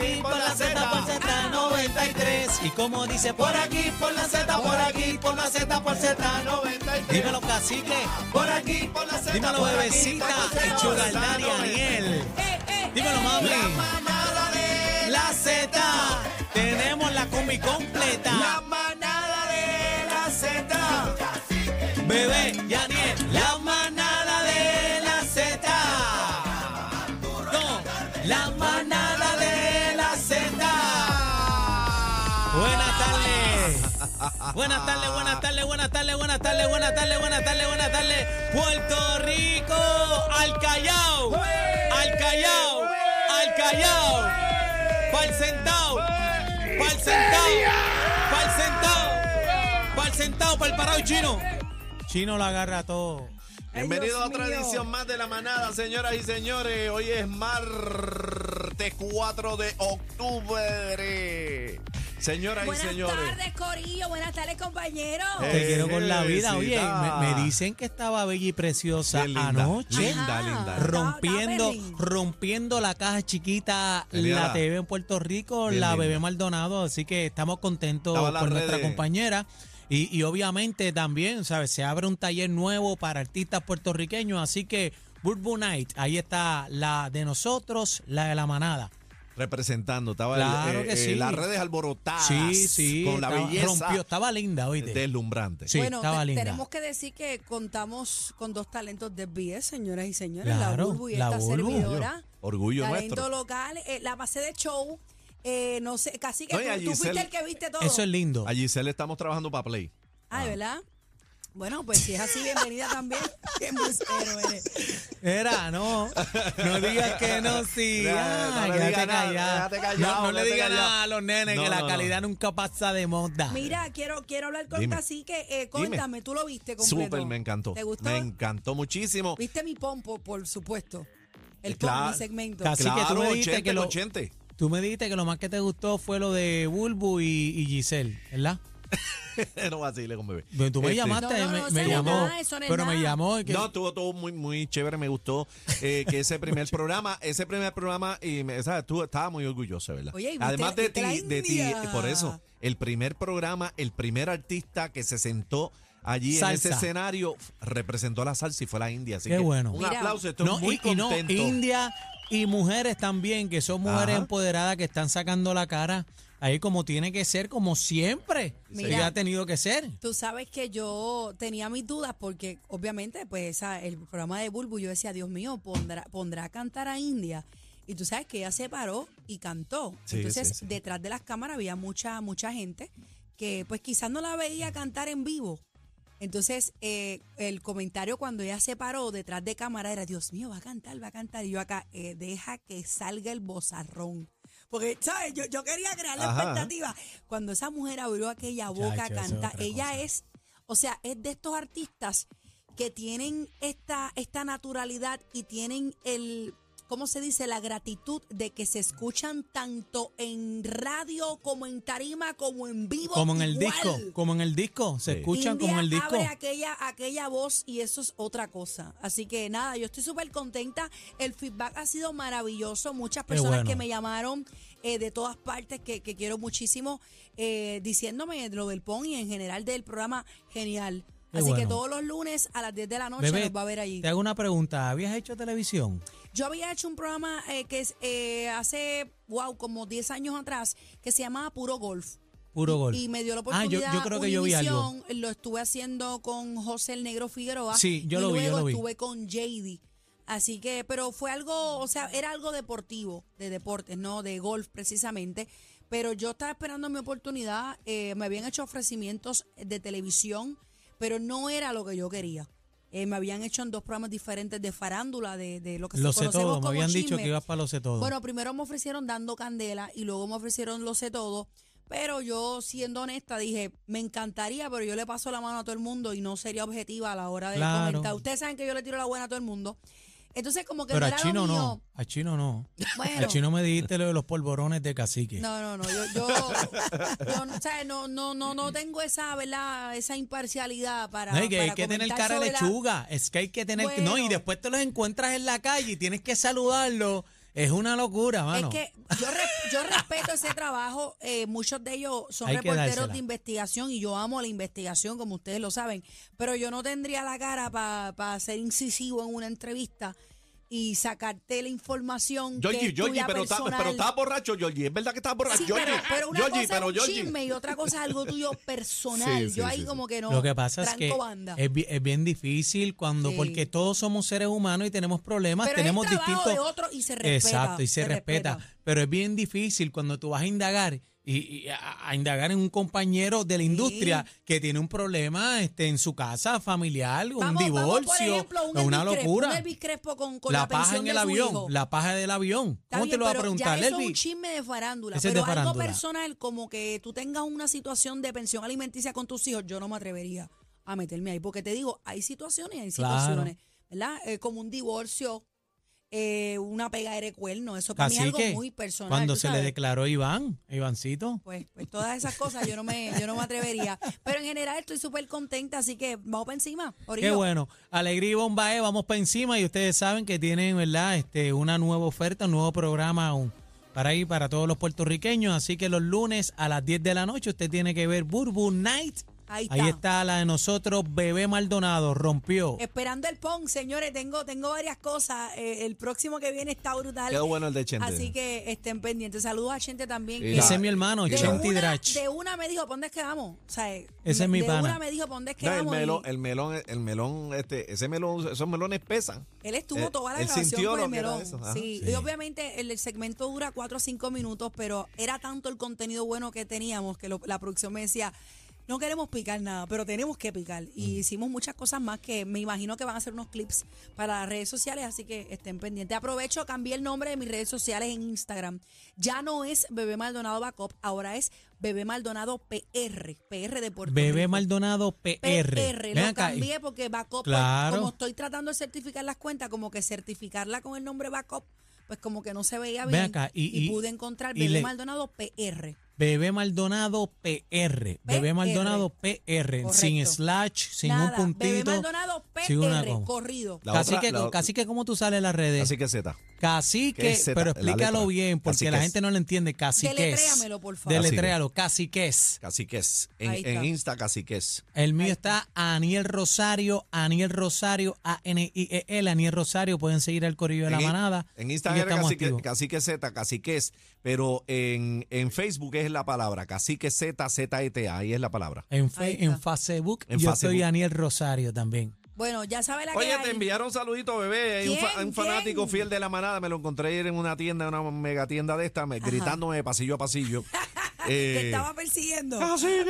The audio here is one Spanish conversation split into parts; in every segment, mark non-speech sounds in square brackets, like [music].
aquí, por la Z, por Z93. Y como dice, por aquí, por la Z, por aquí, por la Z, por Z93. Dímelo, cacique. Por aquí, por la Z. Dímelo, bebecita. por la El Z, Sugar por la Daddy, Z93. Aniel. Dímelo, mami. La manada de La Z. Tenemos la combi completa. La manada de la Z. Bebé, Yaniel, la Buenas tardes, buenas tardes, buenas tardes, buenas tardes, buenas tardes, buenas tardes, buenas tardes. Puerto Rico, al Callao, al Callao, al Callao. Pa'l sentado, pa'l sentado, pa'l sentado, pa'l sentado, pa'l parado chino. Chino lo agarra todo. Bienvenido a otra edición más de la manada, señoras y señores. Hoy es martes 4 de octubre. Señoras y Buenas señores. tardes, Corillo. Buenas tardes, compañeros. Eh, Te quiero con la vida. Oye, me, me dicen que estaba bella y preciosa linda, anoche. linda, Ajá. linda. Rompiendo, rompiendo la caja chiquita, Tenía la TV en Puerto Rico, Bien la linda. bebé Maldonado, así que estamos contentos por nuestra redes. compañera. Y, y obviamente también, ¿sabes? Se abre un taller nuevo para artistas puertorriqueños, así que Burbu Night, ahí está la de nosotros, la de la manada. Representando, estaba el- Claro eh, que eh, sí. las redes alborotadas. Sí, sí. Con la estaba- belleza Rompió, estaba linda, oíste. deslumbrante. Sí, bueno, estaba te- linda. tenemos que decir que contamos con dos talentos de BS, señoras y señores. Claro, la Bulbu y la esta Bulbu. servidora. Orgullo talento nuestro. local. eh, la base de show. eh, no sé, casi que No, tú, fuiste el que viste todo. Eso es lindo. A Giselle estamos trabajando para Play. Ah, ¿de ¿verdad? Bueno, pues si es así, bienvenida también. [laughs] Qué embustero eres. Era, no. No digas que no, sí. [laughs] No, Ah, no le quédate digas nada, callado. quédate callado, No, no le digas callado. nada a los nenes No, que la no, no. calidad nunca pasa de moda. Mira, quiero, quiero hablar con Dime. Cacique. Eh, cuéntame, ¿tú lo viste completo? Súper, me encantó. ¿Te gustó? Me encantó muchísimo. ¿Viste mi pompo, por supuesto? El Claro. pompo, mi segmento. Casi que tú claro, me dijiste 80 que lo- 80. Tú me dijiste que lo más que te gustó fue lo de Bulbu y, y Giselle, ¿verdad? [laughs] no vacile con bebé. Pero Tú me Este, llamaste, No, no, me, no, me eso no es llamó. nada, eso no es pero me nada. llamó y que No, estuvo todo muy, muy chévere, me gustó eh, que ese primer [laughs] programa, ese primer programa, y me, ¿sabes? Tú estaba muy orgulloso, ¿verdad? Oye, ¿y viste- Además de viste ti, de ti, India? por eso, el primer programa, el primer artista que se sentó allí en ese escenario f- representó a la salsa y fue la India. Así Qué que bueno. Un Mira, aplauso, estoy no, muy y, y no, contento. India y mujeres también, que son mujeres Ajá. empoderadas que están sacando la cara ahí como tiene que ser, como siempre. Mira. ha tenido que ser. Tú sabes que yo tenía mis dudas porque obviamente pues esa, el programa de Bulbu yo decía, Dios mío, pondrá, pondrá a cantar a India. Y tú sabes que ella se paró y cantó. Sí, Entonces, sí, sí. detrás de las cámaras había mucha, mucha gente que pues quizás no la veía cantar en vivo. Entonces, eh, el comentario cuando ella se paró detrás de cámara era, Dios mío, va a cantar, va a cantar. Y yo acá, eh, deja que salga el bozarrón. Porque, ¿sabes? Yo, yo quería crear la Ajá. expectativa. Cuando esa mujer abrió aquella boca a Chacho, eso es cantar, otra ella cosa. es, o sea, es de estos artistas que tienen esta, esta naturalidad y tienen el, ¿cómo se dice? La gratitud de que se escuchan tanto en radio como en tarima como en vivo. Como en el igual. disco, como en el disco, se Sí. escuchan India como en el disco. abre aquella, aquella voz y eso es otra cosa. Así que nada, yo estoy súper contenta. El feedback ha sido maravilloso. Muchas personas bueno. que me llamaron eh, de todas partes, que, que quiero muchísimo, eh, diciéndome lo del PON y en general del programa, genial. Así que todos los lunes a las 10 de la noche Bebé, nos va a ver allí. te hago una pregunta. ¿Habías hecho televisión? Yo había hecho un programa eh, que es eh, hace, wow, como 10 años atrás, que se llamaba Puro Golf. Puro gol. Y me dio la Ah, yo- oportunidad. yo creo que yo vi algo. Lo estuve haciendo con José el Negro Figueroa. Sí, yo y lo vi, yo luego lo vi. estuve con JD. Así que, pero fue algo, o sea, era algo deportivo, de deportes, no de golf precisamente. Pero yo estaba esperando mi oportunidad. eh, me habían hecho ofrecimientos de televisión, pero no era lo que yo quería. Eh, me habían hecho en dos programas diferentes de farándula, de, de lo que Lo se sé conocemos todo. Me habían dicho que ibas para lo sé todo. Bueno, primero me ofrecieron dando candela y luego me ofrecieron lo sé todo. Pero yo, siendo honesta, dije, me encantaría, pero yo le paso la mano a todo el mundo y no sería objetiva a la hora de Claro. comentar. Ustedes saben que yo le tiro la buena a todo el mundo. Entonces, como que Pero no a era Chino lo mío. no. A Chino no. Bueno. Al Chino me dijiste lo de los polvorones de cacique. No, no, no, yo, yo, yo no, sea, no, no, no, no tengo esa, ¿verdad? Esa imparcialidad para. No, y que hay que tener cara de lechuga. Es que hay que tener. no, y Bueno. después te los encuentras en la calle y tienes que saludarlo. Es una locura, mano. Es que yo, re- yo respeto ese trabajo. eh, muchos de ellos son Hay reporteros de investigación y yo amo la investigación, como ustedes lo saben. Pero yo no tendría la cara para ser incisivo en una entrevista y sacarte la información. que Georgie, es Georgie, tuya pero, está- personal. pero estás borracho, Georgie. Es verdad que estás borracho, Sí, Georgie. pero, pero una Georgie, cosa pero es un Georgie. chisme y otra cosa es algo tuyo [laughs] personal. Sí, sí, yo ahí sí, sí. como que no. Lo que pasa es que banda. es, es bien difícil cuando, Sí. porque todos somos seres humanos y tenemos problemas, Pero es el tenemos distintos. de otro y se respeta, Exacto, y se, se respeta. respeta. Pero es bien difícil cuando tú vas a indagar y, y a, a indagar en un compañero de la industria que tiene un problema este, en su casa familiar, un Vamos- divorcio, por ejemplo, un una Elvis Crespo, locura. un Crespo con, con la la, paja en el avión, hijo. la paja del avión. Está ¿Cómo bien, te lo va a preguntar, ya eso es un chisme de farándula. Ese es pero de algo personal, como que tú tengas una situación de pensión alimenticia con tus hijos, yo no me atrevería a meterme ahí. Porque te digo, hay situaciones y hay Claro. situaciones, ¿verdad? Eh, como un divorcio, eh, una pega de cuerno, eso para mí es algo muy personal. cuando se le declaró Iván, Ivancito. Pues, pues todas esas cosas yo no me, yo no me atrevería. Pero en general estoy súper contenta, así que vamos para encima. Qué Orillo. bueno. Alegría y Bombae, vamos para encima y ustedes saben que tienen, ¿verdad? Este, una nueva oferta, un nuevo programa para ir para todos los puertorriqueños. Así que los lunes a las 10 de la noche usted tiene que ver Burbu Night. Ahí está. Ahí está la de nosotros, Bebé Maldonado, rompió. Esperando el PON, señores, tengo, tengo varias cosas. Eh, el próximo que viene está brutal. Quedó bueno el de Chente. Así que estén pendientes. Saludos a Chente también. Y que Ese es mi hermano, de una, Drach. de una me dijo, ¿para dónde es que vamos? O sea, eh, Ese es mi de pana. una me dijo, ¿para dónde es que No, el vamos? Y el melón, el melón, este, ese melón, esos melones pesan. él estuvo eh, toda la grabación con el melón. eso. Sí, Sí. y obviamente el, el segmento dura cuatro o cinco minutos, pero era tanto el contenido bueno que teníamos que lo- la producción me decía, no queremos picar nada, pero tenemos que picar. Y hicimos muchas cosas más que me imagino que van a ser unos clips para las redes sociales, así que estén pendientes. Aprovecho, cambié el nombre de mis redes sociales en Instagram. Ya no es Bebé Maldonado Backup, ahora es Bebé Maldonado PR, PR de Puerto Bebé Rico. Maldonado PR. PR, Ven lo acá, cambié porque Backup, pues, Claro. como estoy tratando de certificar las cuentas, como que certificarla con el nombre Backup, pues como que no se veía Ven bien. acá, y- y- pude encontrar y Bebé le- Maldonado PR. Bebé Maldonado PR. Bebé. Maldonado PR. Sin slash, sin Nada, un puntito. Bebé Maldonado sin una PR, coma. corrido. La Cacique, otra- la- cacique, ¿cómo tú sales en las redes? Así que Z. Cacique, ¿Qué es Z? pero La explícalo letra. bien, porque Caciques. la gente no lo entiende. Caciques. Deletréamelo, por favor. Deletréalo, caciques. Caciques. En, Ahí en está. Insta, caciques. El mío está Aniel Rosario, Aniel Rosario, A-N-I-E-L, Aniel Rosario. Pueden seguir al Corillo de la en, Manada. En y Instagram estamos cacique, activos. cacique Z, caciques. Pero en, en Facebook es la palabra. Cacique Z, Z-E-T-A. Ahí es la palabra. En, fe- Facebook, En yo Facebook. soy Aniel Rosario también. Bueno, ya sabe la que Oye, hay. te enviaron saludito, bebé. Hay un, fa- ¿Quién? un fanático ¿Quién? fiel de la manada. Me lo encontré ayer en una tienda, en una mega tienda de esta, me- gritándome de pasillo a pasillo. [laughs] Te Eh, estaba persiguiendo. ¡Cacique!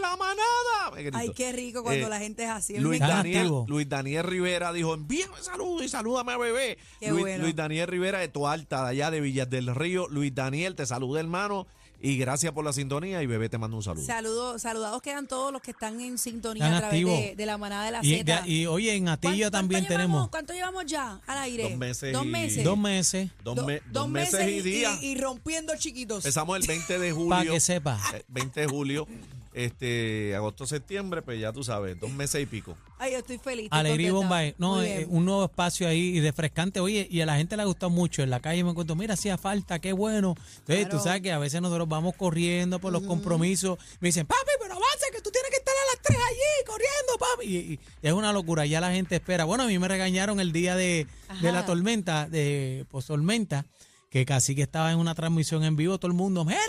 ¡La manada! Me gritó. Ay, qué rico cuando Eh, la gente es así. Luis Daniel. Luis Daniel Rivera dijo, envíame saludos y salúdame a bebé. Qué Luis, bueno. Luis Daniel Rivera de Toalta, de allá de Villas del Río. Luis Daniel, te saluda hermano y gracias por la sintonía y bebé te mando un saludo. Saludos, saludados quedan todos los que están en sintonía Están a través de, de la manada de la Y, Z. de- y, oye, en ¿Cuánto- Atillo cuánto también llevamos- tenemos ¿Cuánto llevamos ya al aire? Dos meses Dos y- meses. dos meses Do- dos meses, y días. y rompiendo chiquitos. Empezamos el 20 de [laughs] julio. para que sepa. eh, 20 de julio, este, agosto, septiembre, pues ya tú sabes, dos meses y pico. Ay, yo estoy feliz. estoy Alegría. Bombay. No, eh, un nuevo espacio ahí y refrescante. Oye, y a la gente le ha gustado mucho. En la calle me encuentro, mira, hacía falta, qué bueno. Entonces, Claro. tú sabes que a veces nosotros vamos corriendo por los compromisos. Me dicen, papi, pero avanza, que tú tienes que estar a las 3 allí, corriendo, papi. Y, y es una locura, ya la gente espera. Bueno, a mí me regañaron el día de, de la tormenta, de pues, tormenta, que casi que estaba en una transmisión en vivo, todo el mundo, mira,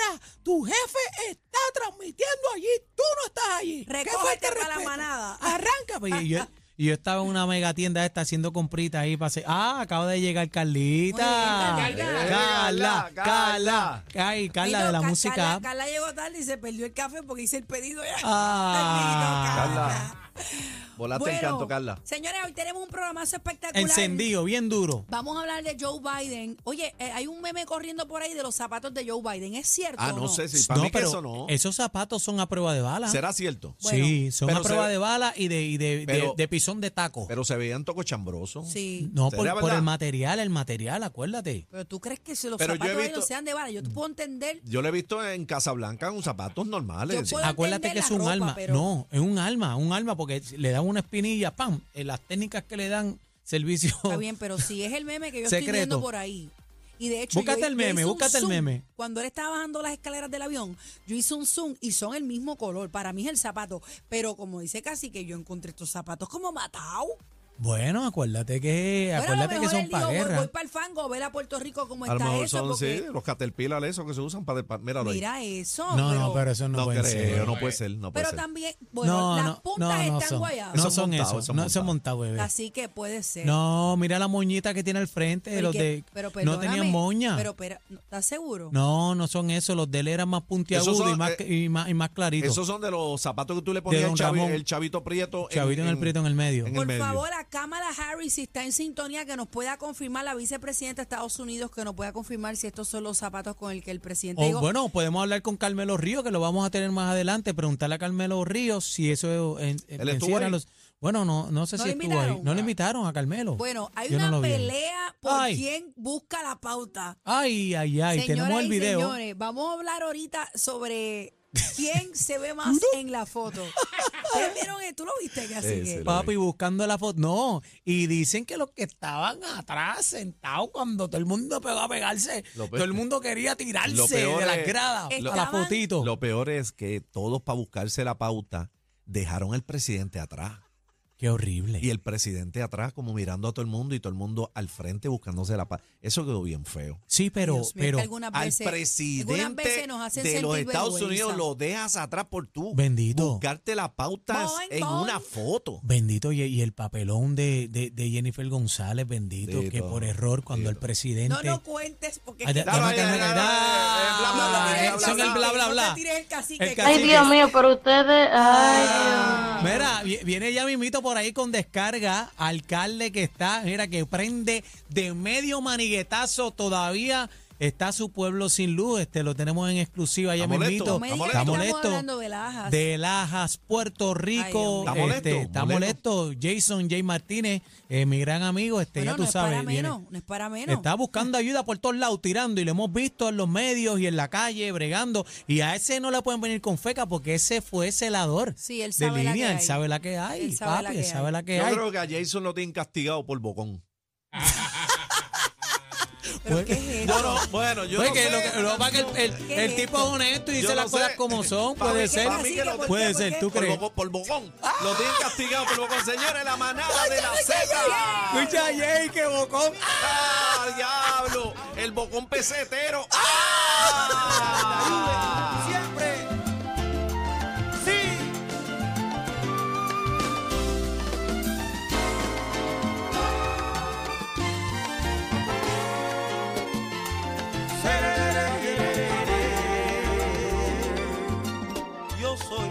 tu jefe está transmitiendo allí, tú no estás allí. ¿Qué Recógete para la manada. [laughs] Arranca, pues, y yo, y yo estaba en una mega tienda esta haciendo compritas ahí para hacer. Ah, acaba de llegar Carlita. Bien, Carlita. Carla, Eh, Carla. Carla. Ay, Carla de la Ca- música. Carla, Carla llegó tarde y se perdió el café porque hice el pedido ya. [laughs] Ah. Carla. [laughs] Volaste el canto, Carla. Señores, hoy tenemos un programazo espectacular. Encendido, bien duro. Vamos a hablar de Joe Biden. Oye, eh, hay un meme corriendo por ahí de los zapatos de Joe Biden. ¿Es cierto? Ah, o no sé si para No, mí que eso no. esos zapatos son a prueba de bala. ¿Será cierto? Bueno, sí, son a prueba se- de bala y de, y de, de- Pero- de pisón de taco. Pero se veían tocochambrosos. Sí. no, ¿Será por, el material, el material, acuérdate. Pero tú crees que si los Pero zapatos de visto- sean de bala, yo te puedo entender. Yo lo he visto en Casablanca con zapatos normales. Yo puedo- Acuérdate que es un ropa, alma. pero- No, es un alma, un alma, porque le dan una espinilla, ¡pam! En las técnicas que le dan servicio. Está bien, pero si es el meme que yo Secreto. estoy viendo por ahí. Y de hecho, Búscate yo- el meme, búscate el meme. Cuando él estaba bajando las escaleras del avión, yo hice un zoom y son el mismo color. Para mí es el zapato. Pero como dice casi que yo encontré estos zapatos como matados. Bueno, acuérdate que, Bueno, a lo acuérdate que mejor son él dijo, para voy, guerra. voy para el fango, ver a Puerto Rico cómo A lo está mejor eso. son porque sí, los caterpillar esos que se usan para... para- míralo ahí. mira eso. No, pero, no, pero eso no, No puede creo, ser. no puede ser, no puede pero ser. también, bueno, no, las no, puntas no, no están son. guayadas. No Eso son montado, eso. eso No, eso montado. montado, bebé. Así que puede ser. No, mira la moñita que tiene al frente, Pero los que- de pero no tenían moña. Pero, pero, ¿estás seguro? no, no son eso, los de él eran más puntiagudos Esos son, y más eh, y más y más claritos. Esos son de los zapatos que tú le ponías el chavito prieto. Chavito en el prieto en el medio. en el Por favor, a Kamala Harris, si está en sintonía, que nos pueda confirmar la vicepresidenta de Estados Unidos, que nos pueda confirmar si estos son los zapatos con el que el presidente O dijo. bueno, podemos hablar con Carmelo Ríos, que lo vamos a tener más adelante, preguntarle a Carmelo Ríos si eso en, en- ¿Él estuvo ahí? los Bueno, no no sé ¿No si estuvo invitaron? ahí. No le invitaron a Carmelo. Bueno, hay Yo una pelea por Ay. quién busca la pauta. Ay, ay, ay, Señoras tenemos el y video. señores, vamos a hablar ahorita sobre quién se ve más en la foto. ¿Ustedes vieron esto? ¿Tú lo viste, Sí, Cacique? sí, lo- Papi, buscando la foto. No, y dicen que los que estaban atrás sentados cuando todo el mundo pegó a pegarse, Lo todo el mundo quería tirarse Lo peor de las es- gradas a la Estaban- fotito. Lo peor es que todos para buscarse la pauta dejaron al presidente atrás. Qué horrible. Y el presidente atrás como mirando a todo el mundo y todo el mundo al frente buscándose la paz. Eso quedó bien feo. sí, pero, Dios mío, es que pero algunas Al veces- algunas presidente veces nos hacen de los sentir Estados vergüenza. Unidos lo dejas atrás por tú. Bendito. Buscarte la pauta Boing, en boing. una foto. Bendito, y, y el papelón de, de, de Jennifer González, bendito, que por error cuando el presidente... No lo cuentes porque... Ay, déjame Dale, dale, dale, bla, bla, bla, bla, son bla, el bla, bla, No bla. te tires el cacique. El que- cacique. Ay, Dios mío, pero ustedes. Ay, Dios. Mira, vi- viene ya mimito por ahí con descarga, alcalde que está, mira, que prende de medio maniguetazo todavía. Está su pueblo sin luz, este lo tenemos en exclusiva ya Está molesto, me que Está estamos molesto. hablando de Lajas. De Lajas, Puerto Rico. Ay, Dios mío. este, Está está molesto, molesto. Jason J. Martínez, eh, mi gran amigo, este, Bueno, ya tú no es para viene- menos, no es para menos. Está buscando ayuda por todos lados, tirando, y lo hemos visto en los medios y en la calle, bregando. Y a ese no le pueden venir con feca porque ese fue celador Sí, él de sabe la línea. que él hay. sabe la que hay, Él sabe la papi, que él sabe hay. la que Yo hay. creo que a Jason lo tienen castigado por bocón. ¿Pero qué es esto? Yo no, bueno, yo Oye, no que sé. lo que- lo que pasa es que el, el- ¿Qué el es tipo esto? es honesto y Yo dice no las cosas sé. como son, puede mí- ser. pa' mí que lo- ¿por Puede qué? ser, ¿Por ¿tú por, crees? bocón, por bocón. Lo tienen castigado por bocón. Señores, la manada de la Z. Escucha, Jay, que bocón. ¡Ah, diablo! El bocón pesetero. ¡Ah! Siempre.